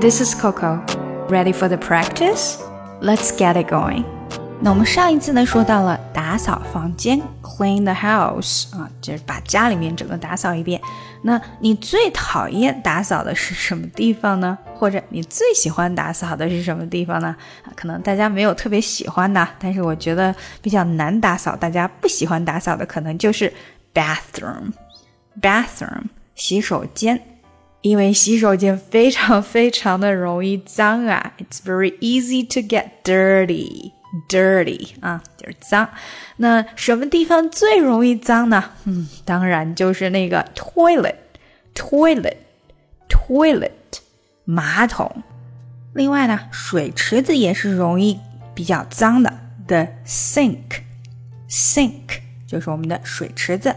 This is Coco. Ready for the practice? Let's get it going. 那我们上一次呢说到了打扫房间，clean the house 啊，就是把家里面整个打扫一遍。那你最讨厌打扫的是什么地方呢？或者你最喜欢打扫的是什么地方呢？啊，可能大家没有特别喜欢的，但是我觉得比较难打扫，大家不喜欢打扫的可能就是 bathroom。bathroom 洗手间。因为洗手间非常非常的容易脏啊，It's very easy to get dirty, dirty 啊，就是脏。那什么地方最容易脏呢？嗯，当然就是那个 toilet, toilet, toilet 马桶。另外呢，水池子也是容易比较脏的，the sink, sink 就是我们的水池子。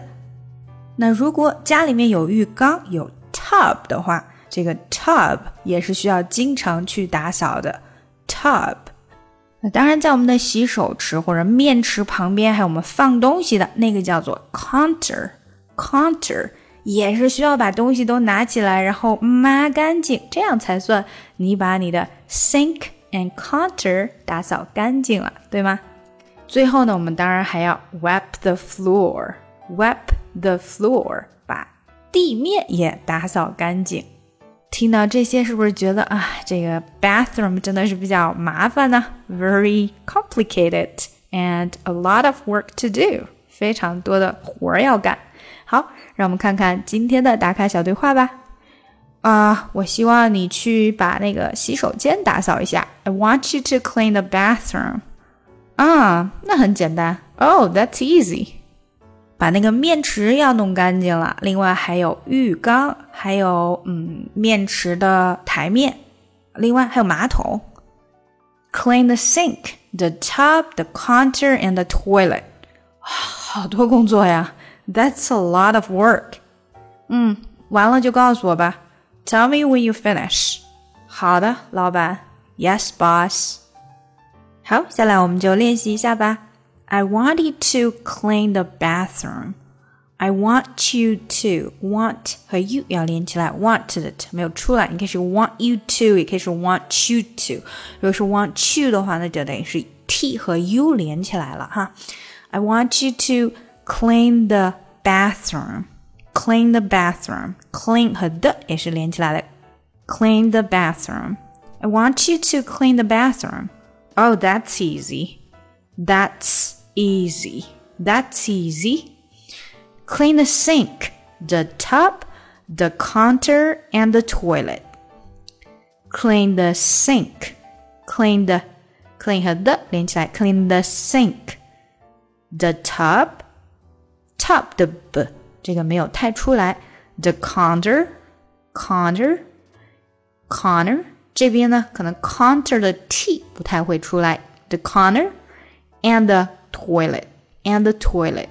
那如果家里面有浴缸有 tub 的话，这个 tub 也是需要经常去打扫的 tub。当然，在我们的洗手池或者面池旁边，还有我们放东西的那个叫做 counter，counter 也是需要把东西都拿起来，然后抹干净，这样才算你把你的 sink and counter 打扫干净了，对吗？最后呢，我们当然还要 wipe the floor，wipe the floor。地面也打扫干净。听到这些，是不是觉得啊，这个 bathroom 真的是比较麻烦呢？Very complicated and a lot of work to do，非常多的活儿要干。好，让我们看看今天的打卡小对话吧。啊，我希望你去把那个洗手间打扫一下。I want you to clean the bathroom。啊，那很简单。Oh, that's easy. 把那个面池要弄干净了，另外还有浴缸，还有嗯面池的台面，另外还有马桶。Clean the sink, the tub, the counter, and the toilet。好多工作呀，That's a lot of work。嗯，完了就告诉我吧。Tell me when you finish。好的，老板。Yes, boss。好，下来我们就练习一下吧。I want you to clean the bathroom. I want you to want 和 you 要连起来，want 的没有出来，你可以是 want you to，也可以是 want you to。如果是 want you 的话，那就等于是 t 和 u 连起来了哈。I want you to clean the bathroom. Clean the bathroom. Clean 和的也是连起来的。Clean the bathroom. I want you to clean the bathroom. Oh, that's easy. That's easy. That's easy. Clean the sink, the tub, the counter, and the toilet. Clean the sink. Clean the clean 和 the 连起来，clean the sink, the tub, tub 的 b 这个没有太出来，the counter, counter, counter 这边呢可能 counter 的 t 不太会出来，the counter and the toilet and the toilet.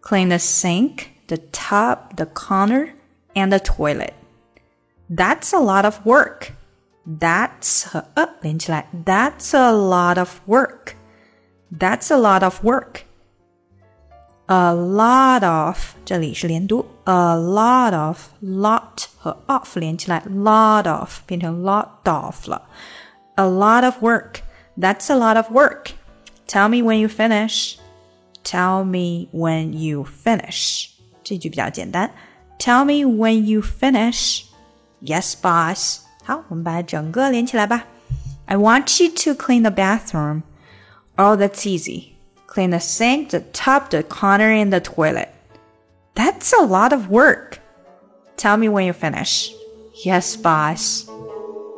Clean the sink, the tub, the counter, and the toilet. That's a lot of work. That's uh, That's a lot of work. That's a lot of work. A lot of 这里是连读，a lot of lot 和 of 连起来，lot of 变成 lot of 了。A lot of work. That's a lot of work. Tell me when you finish. Tell me when you finish. 这句比较简单。Tell me when you finish. Yes, boss. 好，我们把整个连起来吧。I want you to clean the bathroom. Oh, that's easy. Clean the sink, the tub, the counter, and the toilet. That's a lot of work. Tell me when you finish. Yes, boss.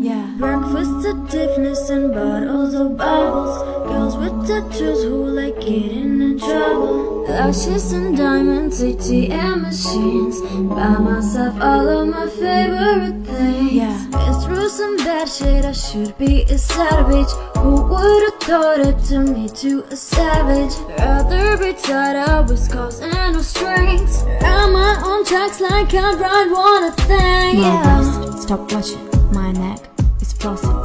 Yeah. Breakfast at Tiffany's and bottles of bubbles. Girls with tattoos who like getting in trouble. Lashes and diamonds, ATM machines. Buy myself all of my favorite things. Yeah. Been through some bad shit, I should be a savage. Who would've thought it to me to a savage? Rather be tied up with scars and no strings. Run my own tracks like I ride one a thing. Yeah. Stop watching my neck chanson.